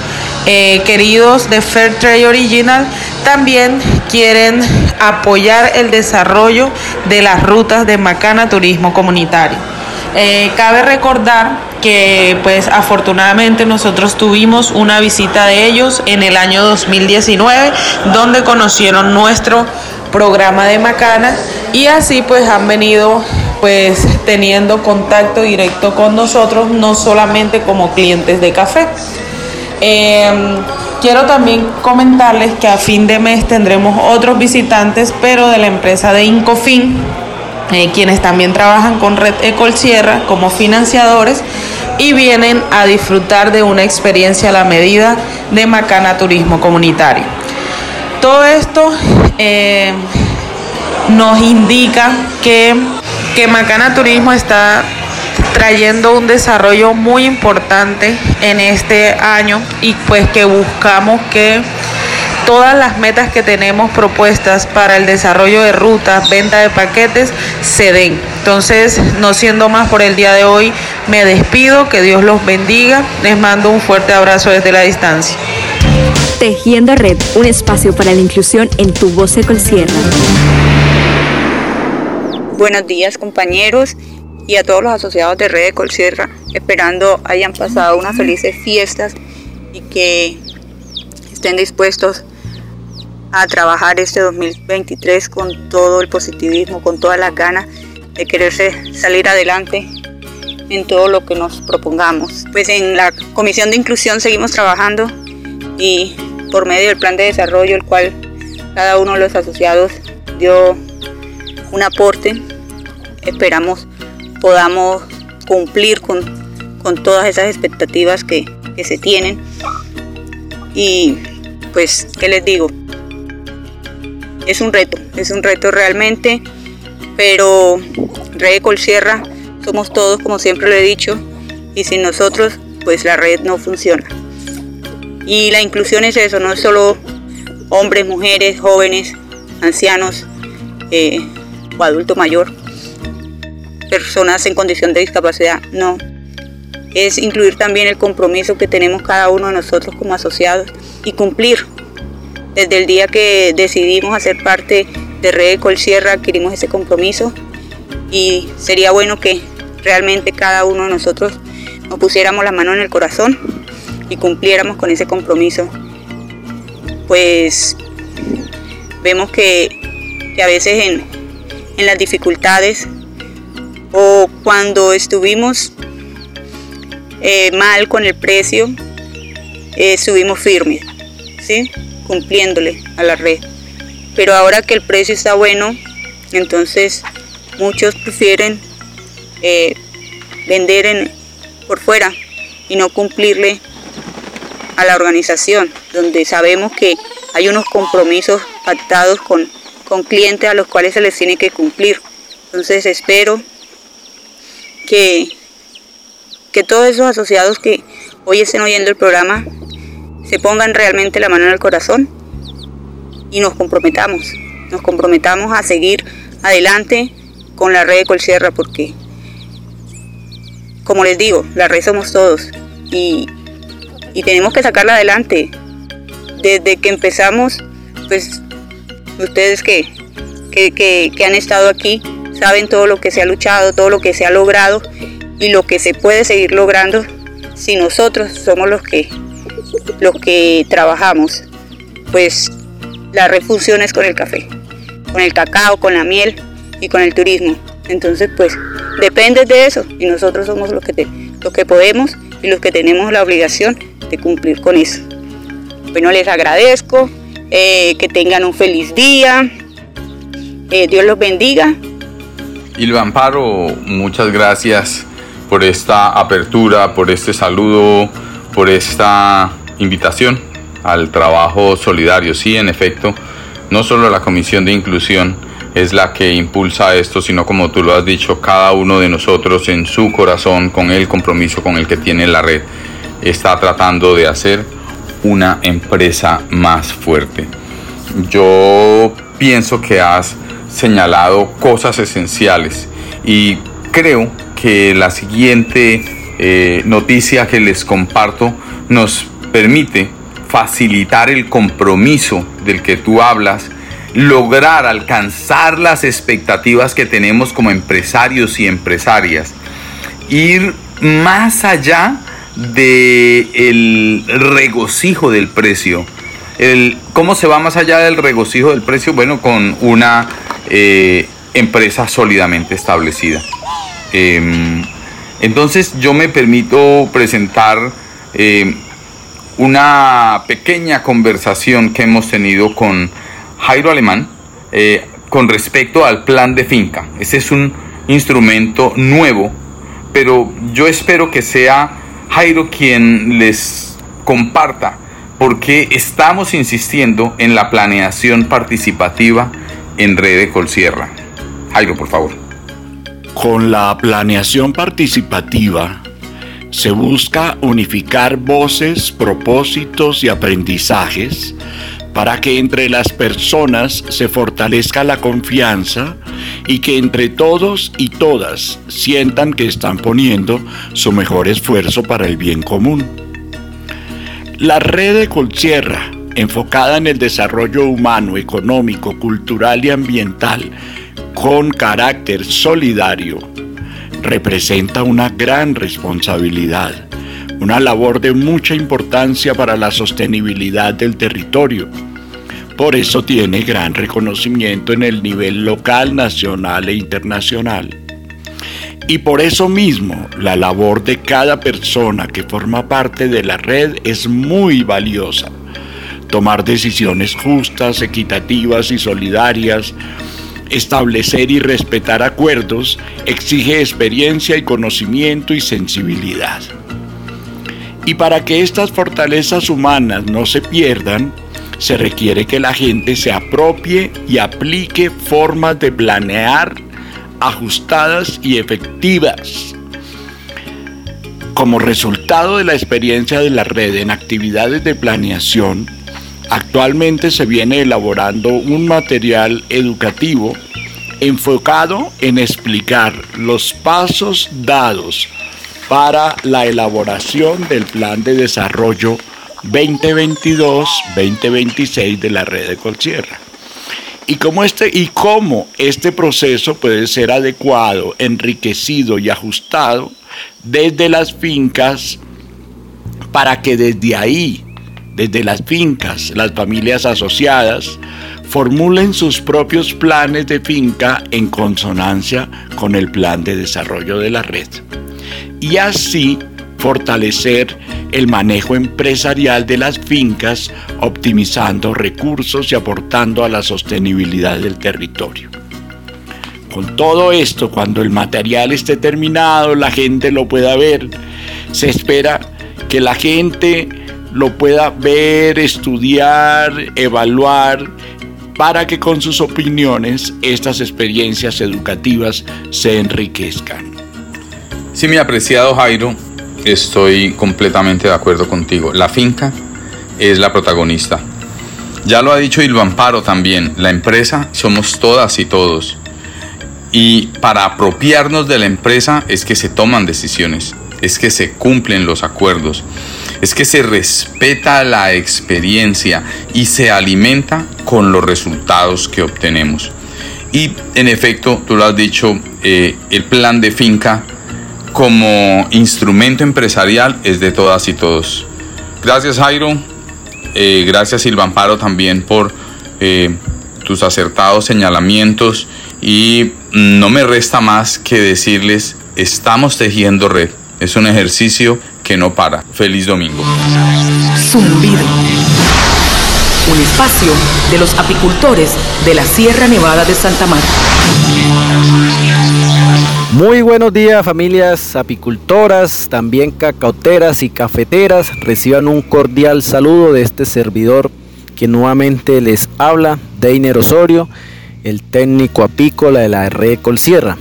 eh, queridos de Fairtrade Original también quieren apoyar el desarrollo de las rutas de Macana Turismo Comunitario. Eh, cabe recordar que pues afortunadamente nosotros tuvimos una visita de ellos en el año 2019 donde conocieron nuestro programa de Macana y así pues han venido pues teniendo contacto directo con nosotros no solamente como clientes de café. Em, quiero también comentarles que a fin de mes tendremos otros visitantes, pero de la empresa de Incofin, eh, quienes también trabajan con Red Ecol Sierra como financiadores y vienen a disfrutar de una experiencia a la medida de Macana Turismo Comunitario. Todo esto eh, nos indica que, que Macana Turismo está trayendo un desarrollo muy importante en este año y pues que buscamos que todas las metas que tenemos propuestas para el desarrollo de rutas, venta de paquetes, se den. Entonces, no siendo más por el día de hoy, me despido, que Dios los bendiga, les mando un fuerte abrazo desde la distancia. Tejiendo Red, un espacio para la inclusión en tu voz Sierra. Buenos días compañeros y a todos los asociados de Red de Colsierra, esperando hayan pasado unas felices fiestas y que estén dispuestos a trabajar este 2023 con todo el positivismo, con todas las ganas de quererse salir adelante en todo lo que nos propongamos. Pues en la Comisión de Inclusión seguimos trabajando y por medio del plan de desarrollo, el cual cada uno de los asociados dio un aporte, esperamos podamos cumplir con, con todas esas expectativas que, que se tienen. Y pues, ¿qué les digo? Es un reto, es un reto realmente, pero Red Colsierra somos todos, como siempre lo he dicho, y sin nosotros, pues la red no funciona. Y la inclusión es eso, no es solo hombres, mujeres, jóvenes, ancianos eh, o adulto mayor, personas en condición de discapacidad, no. Es incluir también el compromiso que tenemos cada uno de nosotros como asociados y cumplir. Desde el día que decidimos hacer parte de Red Colsierra adquirimos ese compromiso y sería bueno que realmente cada uno de nosotros nos pusiéramos la mano en el corazón y cumpliéramos con ese compromiso. Pues vemos que, que a veces en, en las dificultades o cuando estuvimos eh, mal con el precio, eh, estuvimos firmes, ¿sí? Cumpliéndole a la red. Pero ahora que el precio está bueno, entonces muchos prefieren eh, vender en, por fuera y no cumplirle a la organización, donde sabemos que hay unos compromisos pactados con, con clientes a los cuales se les tiene que cumplir. Entonces espero que, que todos esos asociados que hoy estén oyendo el programa se pongan realmente la mano en el corazón y nos comprometamos, nos comprometamos a seguir adelante con la red de Colsierra porque, como les digo, la red somos todos y, tenemos que sacarla adelante. Desde que empezamos, pues ustedes que, que han estado aquí saben todo lo que se ha luchado, todo lo que se ha logrado y lo que se puede seguir logrando si nosotros somos los que, los que trabajamos. Pues la refusión es con el café, con el cacao, con la miel y con el turismo. Entonces, pues depende de eso y nosotros somos los que, los que podemos y los que tenemos la obligación de cumplir con eso. Bueno, les agradezco, eh, que tengan un feliz día, eh, Dios los bendiga Ilva Amparo, muchas gracias por esta apertura, por este saludo, por esta invitación al trabajo solidario. Sí, en efecto, no solo la Comisión de Inclusión es la que impulsa esto, sino como tú lo has dicho, cada uno de nosotros en su corazón, con el compromiso con el que tiene la red, está tratando de hacer una empresa más fuerte. Yo pienso que has señalado cosas esenciales y creo que la siguiente eh, noticia que les comparto nos permite facilitar el compromiso del que tú hablas, lograr alcanzar las expectativas que tenemos como empresarios y empresarias, ir más allá del el regocijo del precio. El, ¿Cómo se va más allá del regocijo del precio? Bueno, con una eh, empresa sólidamente establecida. Em, entonces yo me permito presentar em, una pequeña conversación que hemos tenido con Jairo Alemán eh, con respecto al plan de finca. Ese es un instrumento nuevo, pero yo espero que sea Jairo quien les comparta porque estamos insistiendo en la planeación participativa en Red de Colsierra. Jairo, por favor. Con la planeación participativa se busca unificar voces, propósitos y aprendizajes para que entre las personas se fortalezca la confianza y que entre todos y todas sientan que están poniendo su mejor esfuerzo para el bien común. La red de Colsierra, enfocada en el desarrollo humano, económico, cultural y ambiental, con carácter solidario, representa una gran responsabilidad, una labor de mucha importancia para la sostenibilidad del territorio. Por eso tiene gran reconocimiento en el nivel local, nacional e internacional. Y por eso mismo la labor de cada persona que forma parte de la red es muy valiosa. Tomar decisiones justas, equitativas y solidarias establecer y respetar acuerdos exige experiencia y conocimiento y sensibilidad. Y para que estas fortalezas humanas no se pierdan, se requiere que la gente se apropie y aplique formas de planear ajustadas y efectivas. Como resultado de la experiencia de la red en actividades de planeación, Actualmente se viene elaborando un material educativo enfocado en explicar los pasos dados para la elaboración del plan de desarrollo 2022-2026 de la red de Colsierra. Y cómo, este, y cómo este proceso puede ser adecuado, enriquecido y ajustado desde las fincas para que desde ahí desde las fincas, las familias asociadas, formulen sus propios planes de finca en consonancia con el plan de desarrollo de la red. Y así fortalecer el manejo empresarial de las fincas, optimizando recursos y aportando a la sostenibilidad del territorio. Con todo esto, cuando el material esté terminado, la gente lo pueda ver, se espera que la gente lo pueda ver, estudiar, evaluar, para que con sus opiniones estas experiencias educativas se enriquezcan. Sí, mi apreciado Jairo, estoy completamente de acuerdo contigo. La finca es la protagonista. Ya lo ha dicho Ilvo Amparo también, la empresa somos todas y todos. Y para apropiarnos de la empresa es que se toman decisiones, es que se cumplen los acuerdos es que se respeta la experiencia y se alimenta con los resultados que obtenemos. Y en efecto, tú lo has dicho, eh, el plan de finca como instrumento empresarial es de todas y todos. Gracias Jairo, eh, gracias Silvan Paro también por eh, tus acertados señalamientos y no me resta más que decirles, estamos tejiendo red. Es un ejercicio que no para. Feliz domingo. Zumbido. Un espacio de los apicultores de la Sierra Nevada de Santa Marta. Muy buenos días familias apicultoras, también cacauteras y cafeteras. Reciban un cordial saludo de este servidor que nuevamente les habla, Deiner Osorio, el técnico apícola de la red Colsierra.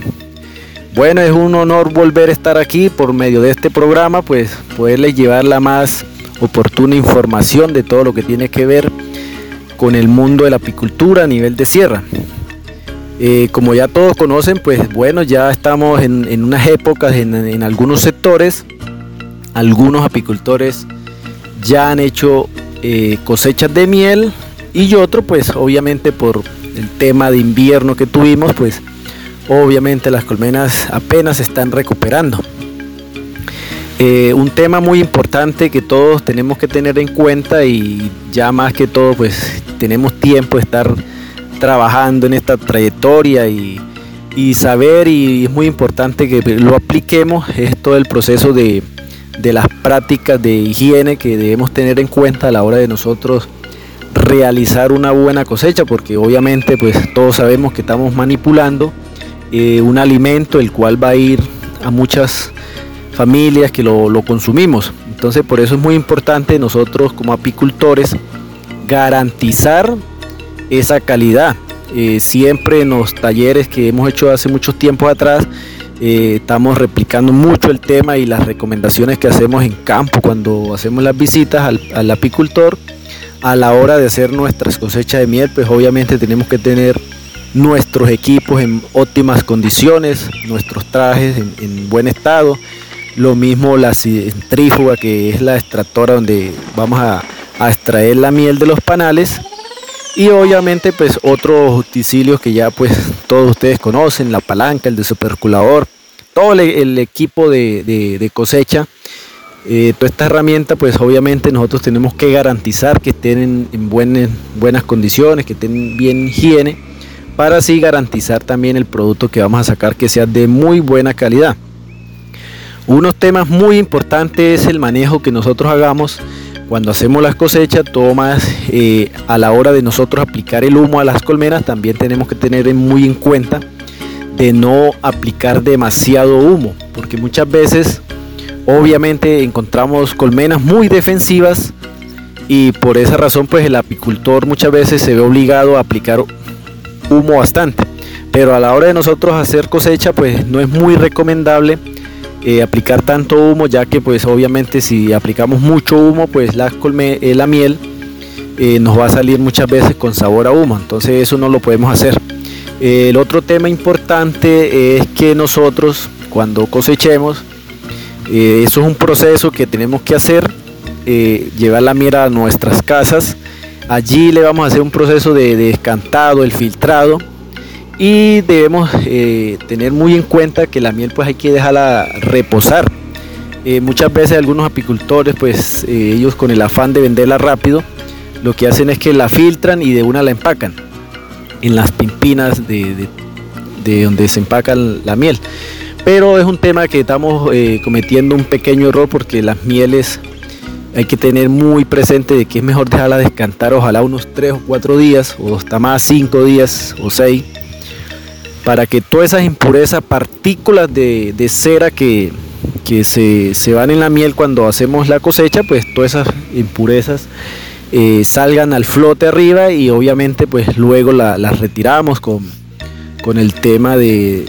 Bueno, es un honor volver a estar aquí por medio de este programa, pues poderles llevar la más oportuna información de todo lo que tiene que ver con el mundo de la apicultura a nivel de sierra. Eh, como ya todos conocen, pues bueno, ya estamos en, unas épocas en, algunos sectores, algunos apicultores ya han hecho eh, cosechas de miel y otros pues obviamente por el tema de invierno que tuvimos, pues obviamente las colmenas apenas se están recuperando. Eh, un tema muy importante que todos tenemos que tener en cuenta y ya más que todo pues tenemos tiempo de estar trabajando en esta trayectoria y, saber y es muy importante que lo apliquemos es todo el proceso de, de las prácticas de higiene que debemos tener en cuenta a la hora de nosotros realizar una buena cosecha porque obviamente pues todos sabemos que estamos manipulando eh, un alimento el cual va a ir a muchas familias que lo, consumimos. Entonces por eso es muy importante nosotros como apicultores garantizar esa calidad. eh, siempre en los talleres que hemos hecho hace muchos tiempos atrás, eh, estamos replicando mucho el tema y las recomendaciones que hacemos en campo cuando hacemos las visitas al, al apicultor. A la hora de hacer nuestras cosechas de miel, pues obviamente tenemos que tener nuestros equipos en óptimas condiciones, nuestros trajes en, buen estado. Lo mismo la centrífuga, que es la extractora donde vamos a, extraer la miel de los panales. Y obviamente pues otros utensilios que ya pues todos ustedes conocen, la palanca, el desoperculador, todo el, equipo de, cosecha, eh, toda esta herramienta pues obviamente nosotros tenemos que garantizar que estén en, buenas condiciones, que estén bien higiene, para así garantizar también el producto que vamos a sacar que sea de muy buena calidad. Unos temas muy importantes es el manejo que nosotros hagamos cuando hacemos las cosechas, todo más eh, a la hora de nosotros aplicar el humo a las colmenas, también tenemos que tener muy en cuenta de no aplicar demasiado humo, porque muchas veces obviamente encontramos colmenas muy defensivas y por esa razón pues el apicultor muchas veces se ve obligado a aplicar humo bastante. Pero a la hora de nosotros hacer cosecha pues no es muy recomendable eh, aplicar tanto humo, ya que pues obviamente si aplicamos mucho humo, pues la, colme, eh, la miel eh, nos va a salir muchas veces con sabor a humo, entonces eso no lo podemos hacer. el otro tema importante es que nosotros cuando cosechemos, eso es un proceso que tenemos que hacer, llevar la miel a nuestras casas, allí le vamos a hacer un proceso de descantado, el filtrado, y debemos eh, tener muy en cuenta que la miel pues hay que dejarla reposar. Eh, muchas veces algunos apicultores pues eh, ellos con el afán de venderla rápido lo que hacen es que la filtran y de una la empacan en las pimpinas de, donde se empaca la miel. Pero es un tema que estamos cometiendo un pequeño error porque las mieles hay que tener muy presente de que es mejor dejarla descantar ojalá unos 3 o 4 días o hasta más 5 días o 6 para que todas esas impurezas, partículas de, cera que, se, van en la miel cuando hacemos la cosecha, pues todas esas impurezas eh, salgan al flote arriba y obviamente pues luego las retiramos con, con el tema de,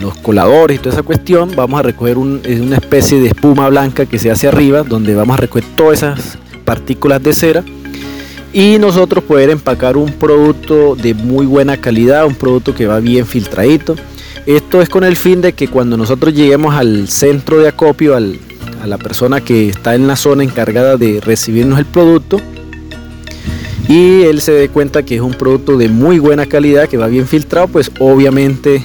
los coladores y toda esa cuestión. Vamos a recoger una especie de espuma blanca que se hace arriba, donde vamos a recoger todas esas partículas de cera y nosotros poder empacar un producto de muy buena calidad, un producto que va bien filtradito. Esto es con el fin de que cuando nosotros lleguemos al centro de acopio, a la persona que está en la zona encargada de recibirnos el producto, y él se dé cuenta que es un producto de muy buena calidad, que va bien filtrado, pues obviamente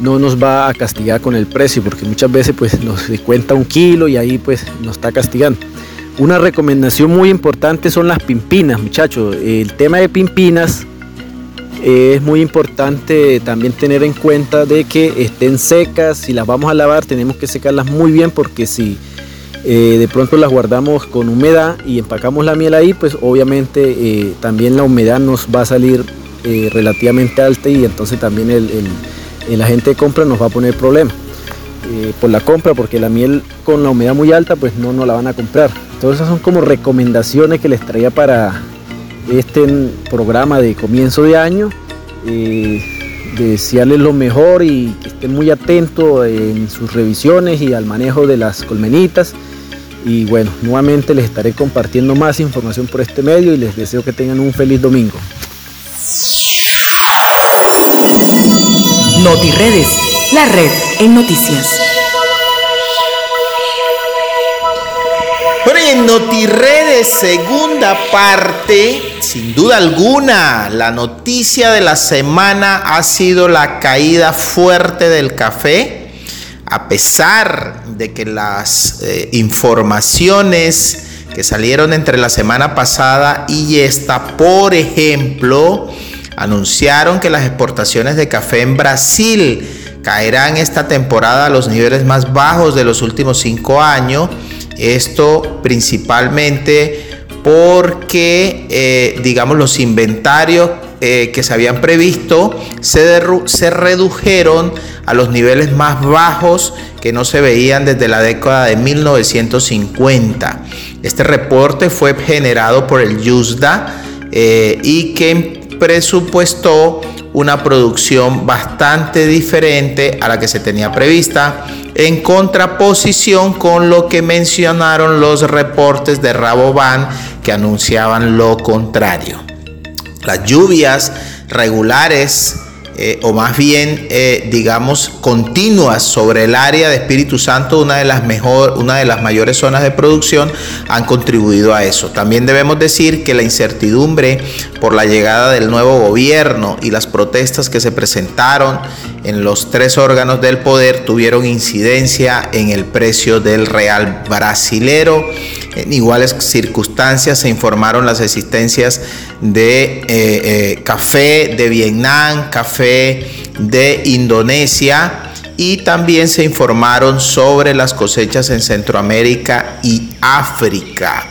no nos va a castigar con el precio, porque muchas veces pues nos cuenta un kilo y ahí pues nos está castigando. Una recomendación muy importante son las pimpinas, muchachos. El tema de pimpinas es muy importante también tener en cuenta de que estén secas. Si las vamos a lavar tenemos que secarlas muy bien porque si eh, de pronto las guardamos con humedad y empacamos la miel ahí, pues obviamente eh, también la humedad nos va a salir eh, relativamente alta y entonces también el, el agente de compra nos va a poner problemas. por la compra porque la miel con la humedad muy alta pues no nos la van a comprar Todas esas son como recomendaciones que les traía para este programa de comienzo de año. Eh, desearles lo mejor y que estén muy atentos en sus revisiones y al manejo de las colmenitas. Y bueno, nuevamente les estaré compartiendo más información por este medio y les deseo que tengan un feliz domingo. NotiRedes, la red en noticias. Bueno, y en NotiRedes, segunda parte, sin duda alguna, la noticia de la semana ha sido la caída fuerte del café, a pesar de que las eh, informaciones que salieron entre la semana pasada y esta, por ejemplo, anunciaron que las exportaciones de café en Brasil caerán esta temporada a los niveles más bajos de los últimos cinco años esto principalmente porque, eh, digamos, los inventarios eh, que se habían previsto se, redujeron a los niveles más bajos que no se veían desde la década de 1950. Este reporte fue generado por el YUSDA eh, y que presupuestó una producción bastante diferente a la que se tenía prevista, en contraposición con lo que mencionaron los reportes de Raboban que anunciaban lo contrario. Las lluvias regulares eh, o más bien, eh, digamos, continuas sobre el área de Espíritu Santo, una de las mejor, una de las mayores zonas de producción, han contribuido a eso. También debemos decir que la incertidumbre por la llegada del nuevo gobierno y las protestas que se presentaron en los tres órganos del poder tuvieron incidencia en el precio del real brasilero. En iguales circunstancias se informaron las existencias de eh, café de Vietnam, café de Indonesia y también se informaron sobre las cosechas en Centroamérica y África.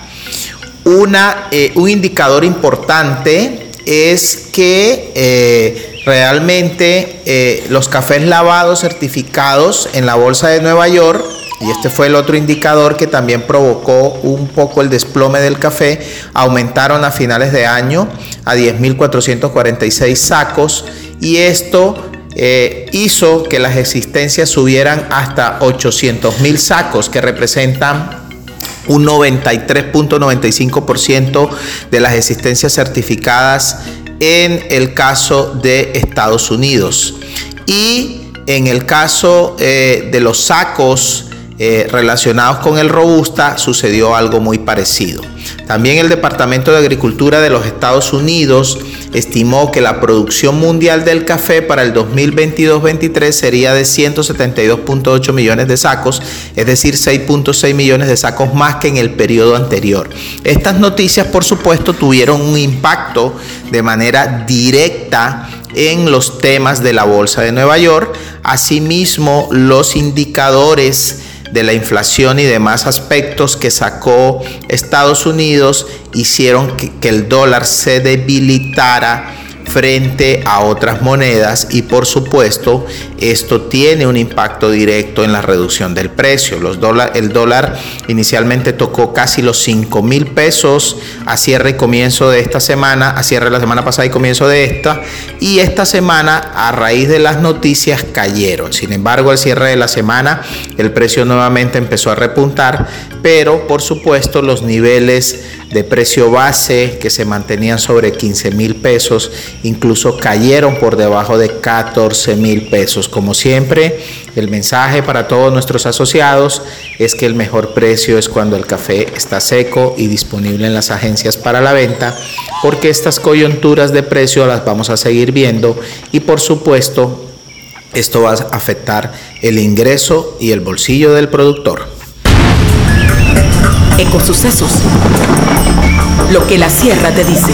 Una, eh, un indicador importante es que realmente los cafés lavados certificados en la Bolsa de Nueva York y este fue el otro indicador que también provocó un poco el desplome del café, aumentaron a finales de año a 10.446 sacos y esto eh, hizo que las existencias subieran hasta 800.000 sacos, que representan un 93.95% de las existencias certificadas en el caso de Estados Unidos. Y en el caso eh, de los sacos eh, relacionados con el robusta sucedió algo muy parecido. También el Departamento de Agricultura de los Estados Unidos estimó que la producción mundial del café para el 2022-23 sería de 172.8 millones de sacos, es decir, 6.6 millones de sacos más que en el periodo anterior. Estas noticias, por supuesto, tuvieron un impacto de manera directa en los temas de la Bolsa de Nueva York. Asimismo, los indicadores de la inflación y demás aspectos que sacó Estados Unidos hicieron que, que el dólar se debilitara frente a otras monedas y por supuesto esto tiene un impacto directo en la reducción del precio. Los el dólar inicialmente tocó casi los 5 mil pesos a cierre y comienzo de esta semana, a cierre de la semana pasada y comienzo de esta y esta semana a raíz de las noticias cayeron. Sin embargo al cierre de la semana el precio nuevamente empezó a repuntar pero por supuesto los niveles de precio base que se mantenían sobre 15 mil pesos, incluso cayeron por debajo de 14 mil pesos. Como siempre, el mensaje para todos nuestros asociados es que el mejor precio es cuando el café está seco y disponible en las agencias para la venta, porque estas coyunturas de precio las vamos a seguir viendo y por supuesto esto va a afectar el ingreso y el bolsillo del productor. Ecosucesos. Lo que la sierra te dice.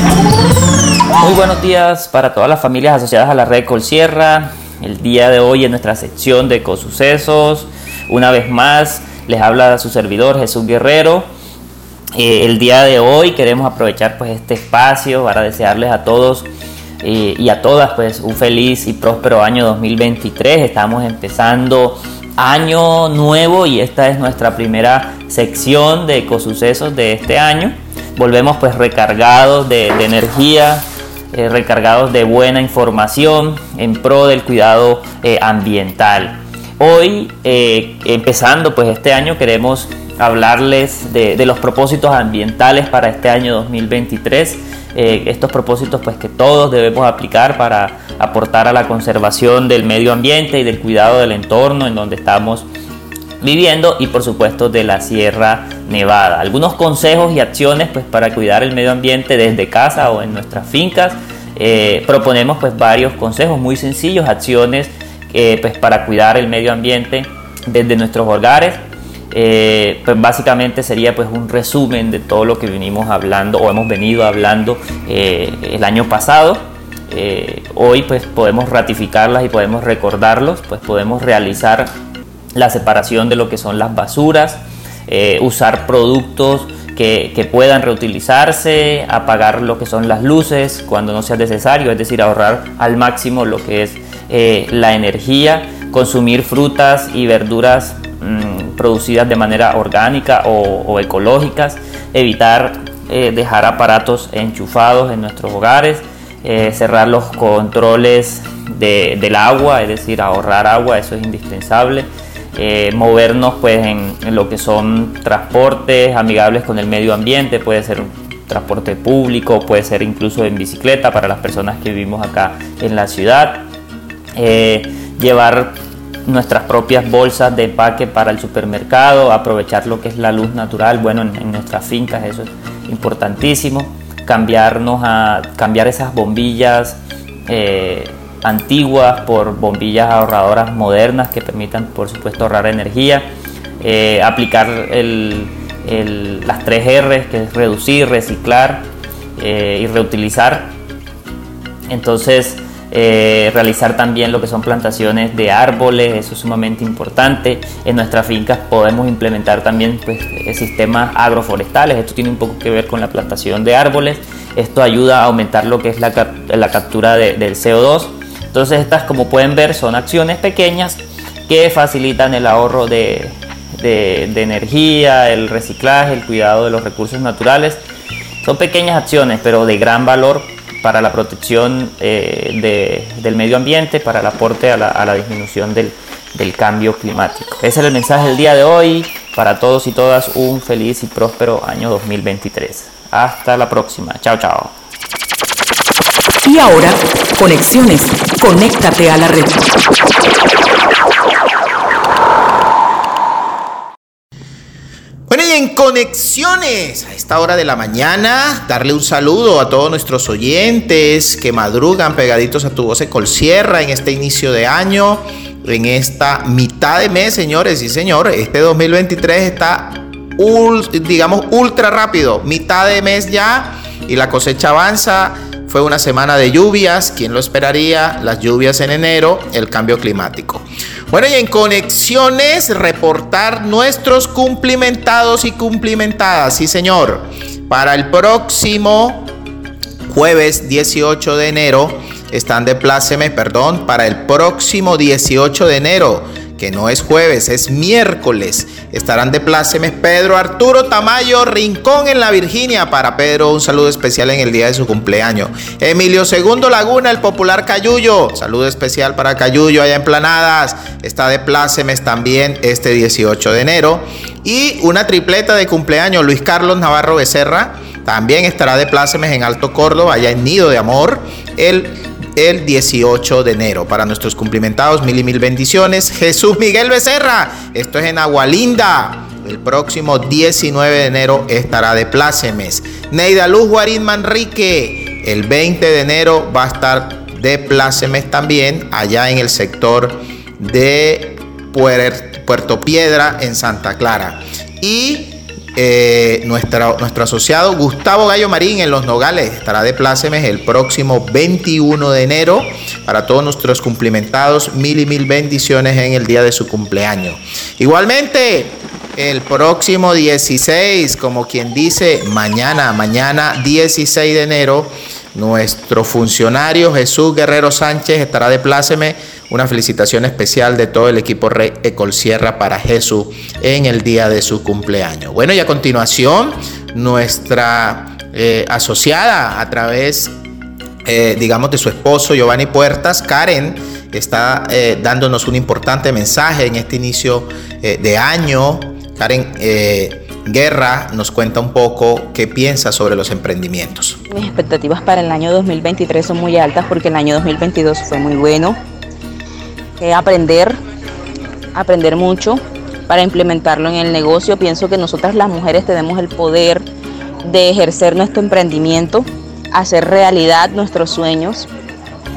Muy buenos días para todas las familias asociadas a la red Colsierra. El día de hoy en nuestra sección de Ecosucesos, una vez más les habla su servidor Jesús Guerrero. Eh, el día de hoy queremos aprovechar pues este espacio para desearles a todos eh, y a todas pues un feliz y próspero año 2023. Estamos empezando año nuevo y esta es nuestra primera sección de ecosucesos de este año. Volvemos pues recargados de, energía, eh, recargados de buena información en pro del cuidado eh, ambiental. Hoy, eh, empezando pues este año, queremos hablarles de, de, los propósitos ambientales para este año 2023. estos propósitos pues que todos debemos aplicar para aportar a la conservación del medio ambiente y del cuidado del entorno en donde estamos viviendo y por supuesto de la Sierra Nevada. Algunos consejos y acciones pues para cuidar el medio ambiente desde casa o en nuestras fincas. Eh, proponemos pues varios consejos muy sencillos, acciones eh, pues para cuidar el medio ambiente desde nuestros hogares. Eh, pues básicamente sería pues un resumen de todo lo que venimos hablando o hemos venido hablando el año pasado hoy pues podemos ratificarlas y podemos recordarlos, pues podemos realizar la separación de lo que son las basuras, eh, usar productos que, puedan reutilizarse, apagar lo que son las luces cuando no sea necesario, es decir, ahorrar al máximo lo que es eh, la energía, consumir frutas y verduras mm, producidas de manera orgánica o, ecológicas, evitar dejar aparatos enchufados en nuestros hogares, eh, cerrar los controles del agua, es decir, ahorrar agua, eso es indispensable. Eh, movernos pues en, lo que son transportes amigables con el medio ambiente, puede ser transporte público, puede ser incluso en bicicleta para las personas que vivimos acá en la ciudad. Eh, llevar nuestras propias bolsas de empaque para el supermercado, aprovechar lo que es la luz natural, bueno, en, nuestras fincas eso es importantísimo, cambiarnos a cambiar esas bombillas eh, antiguas por bombillas ahorradoras modernas que permitan, por supuesto, ahorrar energía, eh, aplicar las tres R, que es reducir, reciclar eh, y reutilizar. Entonces, eh, realizar también lo que son plantaciones de árboles, eso es sumamente importante. En nuestras fincas podemos implementar también pues, sistemas agroforestales, esto tiene un poco que ver con la plantación de árboles, esto ayuda a aumentar lo que es la, captura del CO2 entonces estas, como pueden ver, son acciones pequeñas que facilitan el ahorro de, energía, el reciclaje, el cuidado de los recursos naturales. Son pequeñas acciones, pero de gran valor para la protección eh, del medio ambiente, para el aporte a la, disminución del, del, cambio climático. Ese es el mensaje del día de hoy. Para todos y todas, un feliz y próspero año 2023. Hasta la próxima. Chao, chao. Y ahora, conexiones. Conéctate a la red. Bueno, y en conexiones, a esta hora de la mañana, darle un saludo a todos nuestros oyentes que madrugan pegaditos a tu voz de Colsierra en este inicio de año, en esta mitad de mes, señores y señores. Este 2023 está, digamos, ultra rápido, mitad de mes ya, y la cosecha avanza fue una semana de lluvias, ¿quién lo esperaría? Las lluvias en enero, el cambio climático. Bueno, y en conexiones, reportar nuestros cumplimentados y cumplimentadas, sí señor. Para el próximo jueves 18 de enero, están de pláceme, perdón, para el próximo 18 de enero que no es jueves, es miércoles. Estarán de plácemes Pedro Arturo Tamayo Rincón en la Virginia. Para Pedro, un saludo especial en el día de su cumpleaños. Emilio Segundo Laguna, el popular Cayuyo. Saludo especial para Cayuyo allá en Planadas. Está de plácemes también este 18 de enero. Y una tripleta de cumpleaños, Luis Carlos Navarro Becerra. También estará de plácemes en Alto Córdoba, allá en Nido de Amor. El el 18 de enero. Para nuestros cumplimentados, mil y mil bendiciones. Jesús Miguel Becerra, esto es en Agualinda. El próximo 19 de enero estará de plácemes. Neida Luz Guarín Manrique, el 20 de enero va a estar de plácemes también allá en el sector de Puerto Piedra en Santa Clara. Y eh, nuestro asociado Gustavo Gallo Marín en Los Nogales estará de plácemes el próximo 21 de enero. Para todos nuestros cumplimentados, mil y mil bendiciones en el día de su cumpleaños. Igualmente, el próximo 16, como quien dice, mañana, mañana 16 de enero, nuestro funcionario Jesús Guerrero Sánchez estará de pláceme una felicitación especial de todo el equipo Rey Sierra para Jesús en el día de su cumpleaños. Bueno, y a continuación, nuestra eh, asociada a través, eh, digamos, de su esposo Giovanni Puertas, Karen, está eh, dándonos un importante mensaje en este inicio de año. Karen Guerra nos cuenta un poco qué piensa sobre los emprendimientos. Mis expectativas para el año 2023 son muy altas porque el año 2022 fue muy bueno aprender, aprender mucho para implementarlo en el negocio. Pienso que nosotras las mujeres tenemos el poder de ejercer nuestro emprendimiento, hacer realidad nuestros sueños.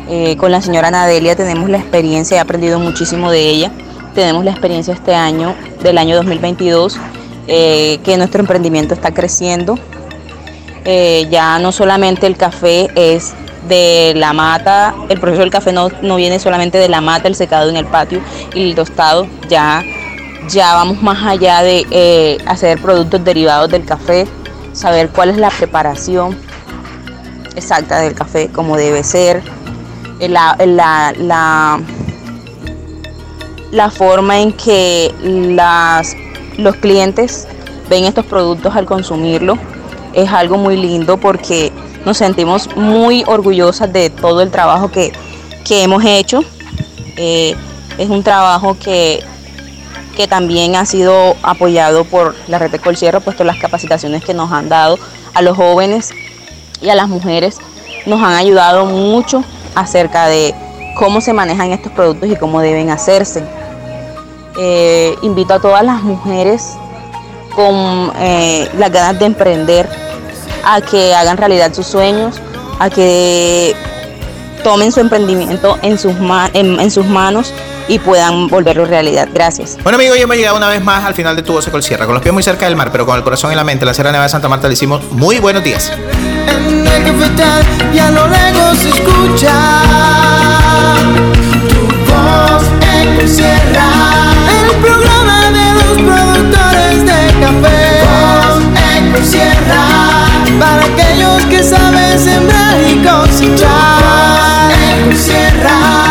Eh, con la señora Nadelia tenemos la experiencia, he aprendido muchísimo de ella. Tenemos la experiencia este año, del año 2022, eh, que nuestro emprendimiento está creciendo. Eh, ya no solamente el café es de la mata, el proceso del café no, viene solamente de la mata, el secado en el patio y el tostado, ya, ya vamos más allá de eh, hacer productos derivados del café, saber cuál es la preparación exacta del café, como debe ser, la, la, la, la forma en que las, los clientes ven estos productos al consumirlo, es algo muy lindo porque nos sentimos muy orgullosas de todo el trabajo que, hemos hecho. Eh, es un trabajo que, que también ha sido apoyado por la red de Colcierro, puesto las capacitaciones que nos han dado a los jóvenes y a las mujeres nos han ayudado mucho acerca de cómo se manejan estos productos y cómo deben hacerse. Eh, invito a todas las mujeres con eh, las ganas de emprender a que hagan realidad sus sueños, a que tomen su emprendimiento en sus, en, sus manos y puedan volverlo realidad. Gracias. Bueno amigos, ya hemos llegado una vez más al final de Tu Voz Col Sierra, con los pies muy cerca del mar, pero con el corazón en la mente. La Sierra Nevada de Santa Marta le decimos muy buenos días. y a lo lejos se escucha tu voz en Sierra. para aquellos que saben sembrar y cosechar. Ecosierra.